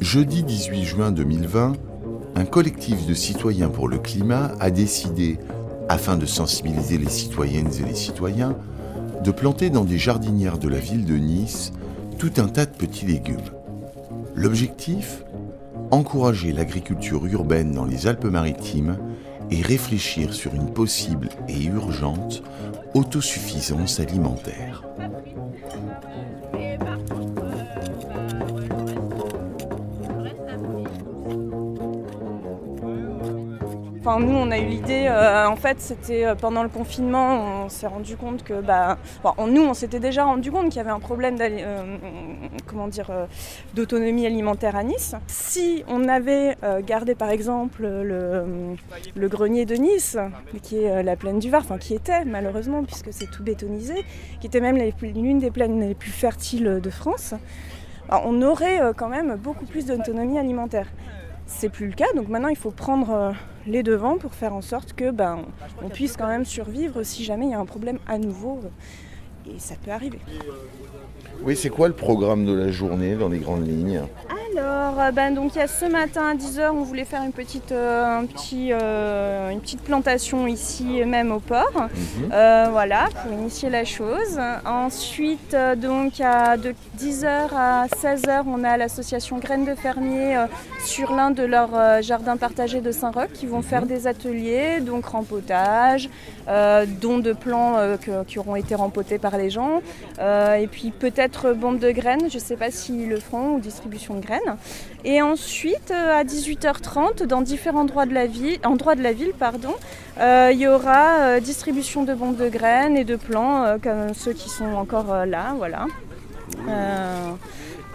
Jeudi 18 juin 2020, un collectif de citoyens pour le climat a décidé, afin de sensibiliser les citoyennes et les citoyens, de planter dans des jardinières de la ville de Nice tout un tas de petits légumes. L'objectif? Encourager l'agriculture urbaine dans les Alpes-Maritimes et réfléchir sur une possible et urgente autosuffisance alimentaire. Nous, on a eu l'idée, euh, en fait, c'était euh, pendant le confinement, on s'est rendu compte que, bah, nous, on s'était déjà rendu compte qu'il y avait un problème euh, d'autonomie alimentaire à Nice. Si on avait gardé, par exemple, le, le, grenier de Nice, qui est la plaine du Var, enfin, qui était, malheureusement, puisque c'est tout bétonisé, qui était même l'une des plaines les plus fertiles de France, on aurait quand même beaucoup plus d'autonomie alimentaire. C'est plus le cas, donc maintenant il faut prendre euh, les devants pour faire en sorte que ben, on puisse quand même survivre si jamais il y a un problème à nouveau. Et ça peut arriver. Oui, c'est quoi le programme de la journée dans les grandes lignes alors, euh, ben, donc il y a ce matin à 10h, on voulait faire une petite, euh, un petit, euh, une petite plantation ici même au port. Mhm. voilà, pour initier la chose. Ensuite, donc à de 10h à 16h, on a l'association Graines de Fermiers sur l'un de leurs jardins partagés de Saint-Roch qui vont faire mhm. des ateliers, donc rempotage, dons de plants qui auront été rempotés par les gens, et puis peut-être bombe de graines, je ne sais pas s'ils le feront, ou distribution de graines. Et ensuite, euh, à 18h30, dans différents endroits de la ville, endroits de la ville pardon, euh, il y aura euh, distribution de bombes de graines et de plants, comme ceux qui sont encore là. Voilà.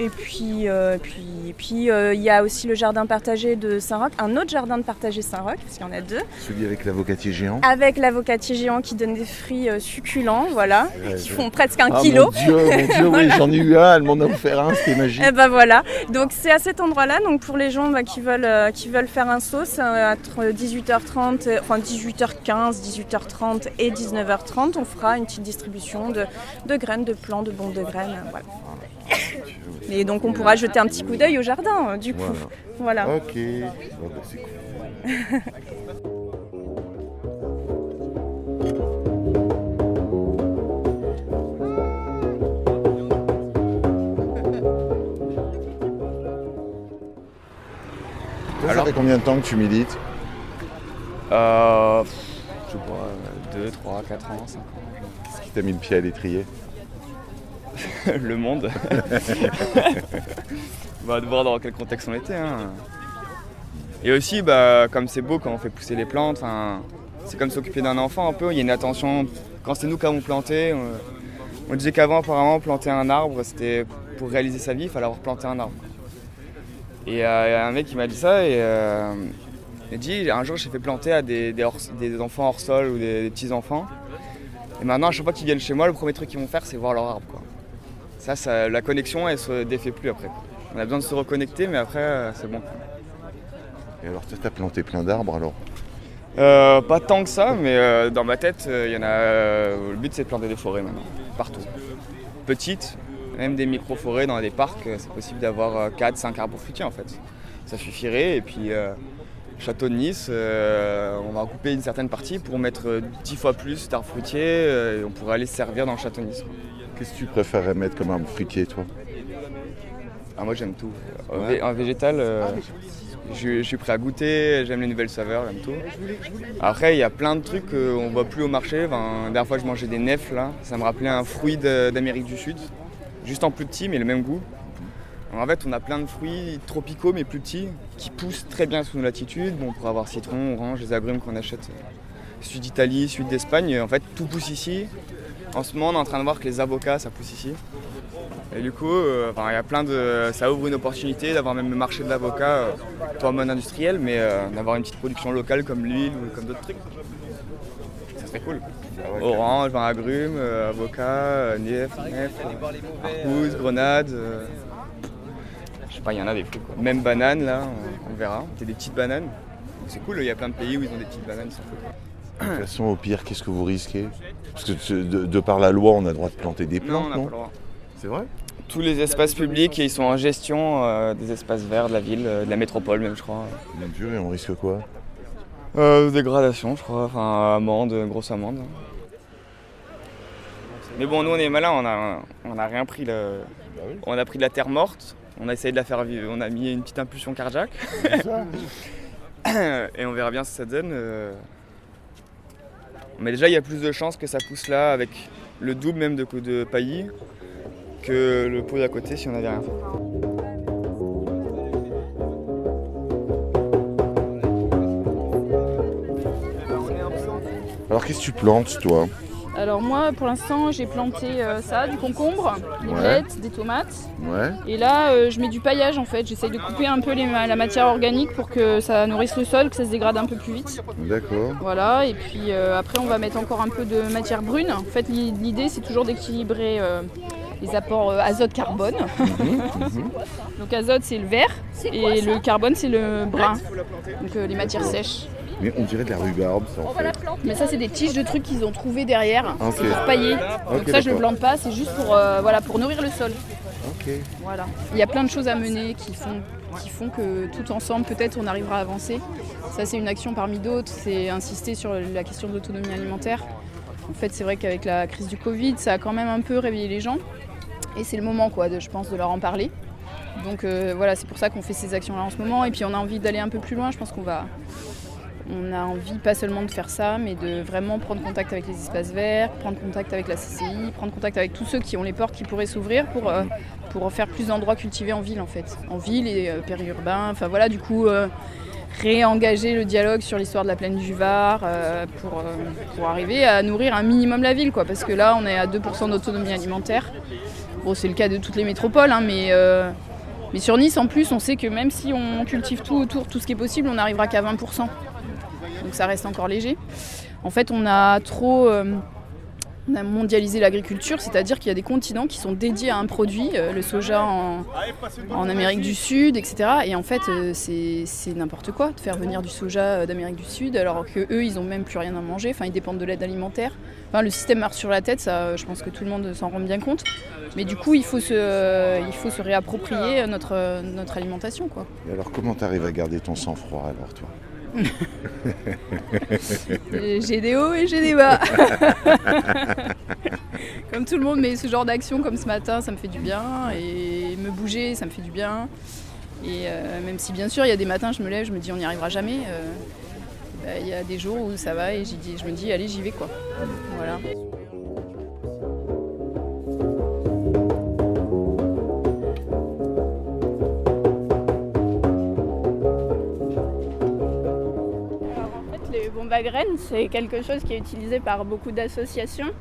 Et puis, euh, puis, puis euh, il y a aussi le jardin partagé de Saint-Roch, un autre jardin de partagé Saint-Roch, parce qu'il y en a deux. Celui avec l'avocatier géant Avec l'avocatier géant qui donne des fruits euh, succulents, voilà, qui font presque un ah, kilo. Mon Dieu, mon Dieu, oui, j'en ai eu un, elle m'en a offert un, c'était magique. Et eh ben voilà, donc c'est à cet endroit-là, donc pour les gens bah, qui, veulent, qui veulent faire un saut, c'est entre 18h30, enfin 18h15, 18h30 et 19h30, on fera une petite distribution de, de graines, de plants, de bombes de graines, voilà. Et donc on pourra jeter un petit coup d'œil au jardin, euh, du coup. Voilà. Ok, bon, bah, c'est cool. Alors, ça fait combien de temps que tu milites euh, Je sais pas, 2, 3, 4 ans, 5 ans. Qu'est-ce qui t'a mis le pied à l'étrier? le monde. bah, de voir dans quel contexte on était. Hein. Et aussi, bah, comme c'est beau quand on fait pousser les plantes, c'est comme s'occuper d'un enfant un peu. Il y a une attention. Quand c'est nous qui avons planté, on, disait qu'avant, apparemment, planter un arbre, c'était pour réaliser sa vie, il fallait avoir planté un arbre. Et euh, un mec qui m'a dit ça et euh, il dit un jour j'ai fait planter à des, enfants hors sol ou des, petits enfants. Et maintenant à chaque fois qu'ils viennent chez moi, le premier truc qu'ils vont faire c'est voir leur arbre. Ça, la connexion, elle se défait plus après. On a besoin de se reconnecter, mais après, euh, c'est bon. Et alors, tu as planté plein d'arbres alors euh, Pas tant que ça, mais euh, dans ma tête, il y en a. le but, c'est de planter des forêts maintenant, partout. Petites, même des micro-forêts dans des parcs, c'est possible d'avoir 4-5 arbres fruitiers en fait. Ça suffirait. Et puis, Château de Nice, on va couper une certaine partie pour mettre 10 fois plus d'arbres fruitiers et on pourrait aller se servir dans le Château de Nice. Qu'est-ce que tu préférerais mettre comme arbre fruitier, toi? Ah, Moi, j'aime tout. En végétal, euh, je, suis prêt à goûter, j'aime les nouvelles saveurs, j'aime tout. Après, il y a plein de trucs qu'on ne voit plus au marché. la dernière fois, je mangeais des nefs, là. Ça me rappelait un fruit d'Amérique du Sud. Juste en plus petit, mais le même goût. en fait, on a plein de fruits tropicaux, mais plus petits, qui poussent très bien sous nos latitudes. Bon, on pourrait avoir citron, orange, les agrumes qu'on achète euh, sud d'Italie, sud d'Espagne. En fait, tout pousse ici. En ce moment, on est en train de voir que les avocats, ça pousse ici. Et du coup, euh, il y a plein de, ça ouvre une opportunité d'avoir même le marché de l'avocat, euh, pas en mode industriel, mais euh, d'avoir une petite production locale comme l'huile ou comme d'autres trucs. Ça serait cool. Ah Orange, vin agrumes, avocat, nef, nef, arpousse, grenade. je sais pas, il y en a des fruits. Même banane, là, on, verra. C'est des petites bananes. C'est cool, il y a plein de pays où ils ont des petites bananes, De toute façon, au pire, qu'est-ce que vous risquez? Parce que de, par la loi, on a le droit de planter des plantes, non, C'est vrai? Tous les espaces publics ils sont en gestion euh, des espaces verts de la ville, euh, de la métropole même je crois. Mon Dieu, et on risque quoi? Euh, dégradation je crois, enfin amende, grosse amende. Mais bon nous on est malin, on a, on a rien pris le... On a pris de la terre morte, on a essayé de la faire vivre, on a mis une petite impulsion cardiaque. et on verra bien que ça donne. euh. Mais déjà il y a plus de chances que ça pousse là avec le double même de, de paillis que le pot d'à côté si on n'avait rien fait. Alors qu'est-ce que tu plantes, toi? Alors moi, pour l'instant, j'ai planté euh, ça, du concombre, des Ouais. blettes, des tomates. Ouais. Et là, euh, je mets du paillage en fait. J'essaye de couper un peu les la matière organique pour que ça nourrisse le sol, que ça se dégrade un peu plus vite. D'accord. Voilà. Et puis euh, après, on va mettre encore un peu de matière brune. En fait, l'i- l'idée, c'est toujours d'équilibrer euh, les apports euh, azote-carbone. Donc azote, c'est le vert. Et le carbone, c'est le brun. Donc euh, les matières sèches. Mais on dirait de la rhubarbe, ça, en fait. Mais ça, c'est des tiges de trucs qu'ils ont trouvé derrière. Ok. C'est pour pailler. Ok, Donc ça, je le d'accord. plante pas. C'est juste pour, euh, voilà, pour nourrir le sol. Voilà. Il y a plein de choses à mener qui font, qui font que tout ensemble, peut-être, on arrivera à avancer. Ça, c'est une action parmi d'autres. C'est insister sur la question de l'autonomie alimentaire. En fait, c'est vrai qu'avec la crise du Covid, ça a quand même un peu réveillé les gens. Et c'est le moment, quoi, de, je pense, de leur en parler. Donc euh, voilà, c'est pour ça qu'on fait ces actions-là en ce moment. Et puis on a envie d'aller un peu plus loin. Je pense qu'on va. On a envie pas seulement de faire ça, mais de vraiment prendre contact avec les espaces verts, prendre contact avec la CCI, prendre contact avec tous ceux qui ont les portes qui pourraient s'ouvrir pour, euh, faire plus d'endroits cultivés en ville en fait. En ville et euh, périurbain. Enfin voilà, du coup, euh, réengager le dialogue sur l'histoire de la plaine du Var pour, arriver à nourrir un minimum la ville quoi. Parce que là, on est à 2% d'autonomie alimentaire. Bon, c'est le cas de toutes les métropoles, hein, mais. mais sur Nice, en plus, on sait que même si on cultive tout autour, tout ce qui est possible, on n'arrivera qu'à 20%. Ça reste encore léger. En fait, on a trop euh, on a mondialisé l'agriculture, c'est-à-dire qu'il y a des continents qui sont dédiés à un produit, euh, le soja en, Amérique du Sud, etc. Et en fait, euh, c'est n'importe quoi de faire venir du soja d'Amérique du Sud, alors que eux, ils ont même plus rien à manger. Enfin, ils dépendent de l'aide alimentaire. Enfin, le système marche sur la tête, je pense que tout le monde s'en rend bien compte. Mais du coup, il faut se, réapproprier notre, alimentation, quoi. Et alors, comment t'arrives à garder ton sang-froid, alors, toi? J'ai des hauts et j'ai des bas. comme tout le monde, mais ce genre d'action comme ce matin, ça me fait du bien. Et me bouger, ça me fait du bien. Et euh, même si bien sûr, il y a des matins, je me lève, je me dis on n'y arrivera jamais. euh, bah, Il y a des jours où ça va et je me dis allez, j'y vais quoi. Voilà. C'est quelque chose qui est utilisé par beaucoup d'associations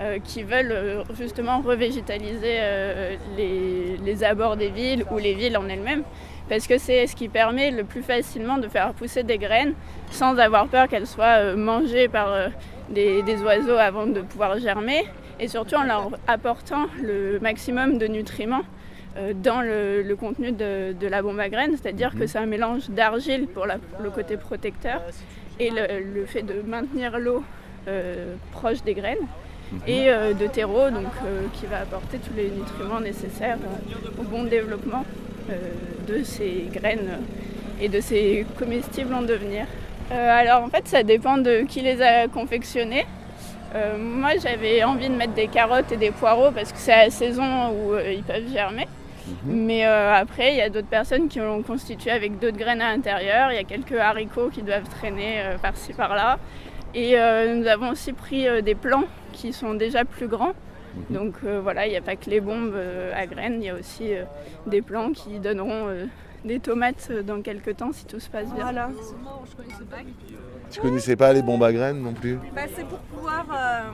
euh, qui veulent euh, justement revégétaliser euh, les, abords des villes ou les villes en elles-mêmes. Parce que c'est ce qui permet le plus facilement de faire pousser des graines sans avoir peur qu'elles soient mangées par des, oiseaux avant de pouvoir germer. Et surtout en leur apportant le maximum de nutriments dans le, le contenu de, de la bombe à graines. C'est-à-dire que c'est un mélange d'argile pour la- le côté protecteur et le, le fait de maintenir l'eau euh, proche des graines et euh, de terreau donc, euh, qui va apporter tous les nutriments nécessaires euh, au bon développement euh, de ces graines et de ces comestibles en devenir. Euh, alors en fait ça dépend de qui les a confectionnés. Euh, moi j'avais envie de mettre des carottes et des poireaux parce que c'est la saison où euh, ils peuvent germer. Mais euh, après, il y a d'autres personnes qui l'ont constitué avec d'autres graines à l'intérieur. Il y a quelques haricots qui doivent traîner euh, par-ci par-là. Et euh, nous avons aussi pris euh, des plants qui sont déjà plus grands. Donc euh, voilà, il n'y a pas que les bombes euh, à graines, il y a aussi euh, des plants qui donneront euh, des tomates euh, dans quelques temps si tout se passe bien. Voilà. Tu connaissais pas les bombes à graines non plus? Bah, c'est pour pouvoir euh,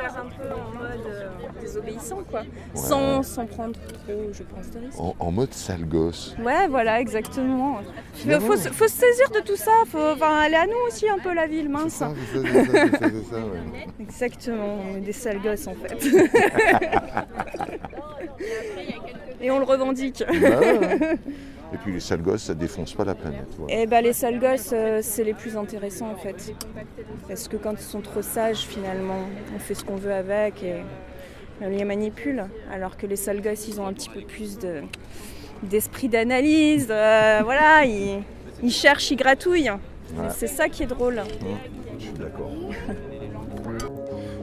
faire un peu en mode euh, désobéissant, quoi. Sans, sans prendre trop, je pense, de risques. en, en mode sale gosse. Ouais, voilà, exactement. Non, faut, se- faut se saisir de tout ça. Faut, enfin, elle est à nous aussi un peu la ville, mince. C'est ça, c'est ça, c'est ça, c'est ça, c'est ça, ouais. Exactement, on est des sales gosses en fait. Et on le revendique. Bah ouais, ouais. Et puis les sales gosses, ça défonce pas la planète. voilà. Et bah les sales gosses, euh, c'est les plus intéressants en fait. Parce que quand ils sont trop sages, finalement, on fait ce qu'on veut avec et, on les manipule, alors que les seuls gosses, ils ont un petit peu plus de, d'esprit d'analyse. euh, voilà, ils, ils cherchent, ils gratouillent. C'est ça qui est drôle. Je suis d'accord.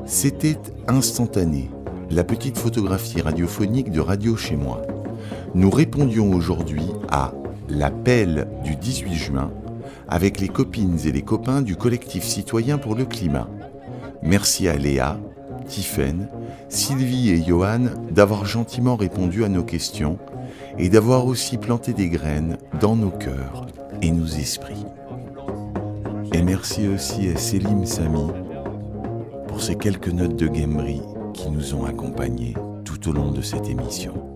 C'était instantané, la petite photographie radiophonique de Radio chez moi. Nous répondions aujourd'hui à l'appel du 18 juin avec les copines et les copains du collectif citoyen pour le climat. Merci à Léa, Tiffaine, Sylvie et Johan d'avoir gentiment répondu à nos questions et d'avoir aussi planté des graines dans nos cœurs et nos esprits. Et merci aussi à Selim Sami pour ces quelques notes de gamerie qui nous ont accompagnés tout au long de cette émission.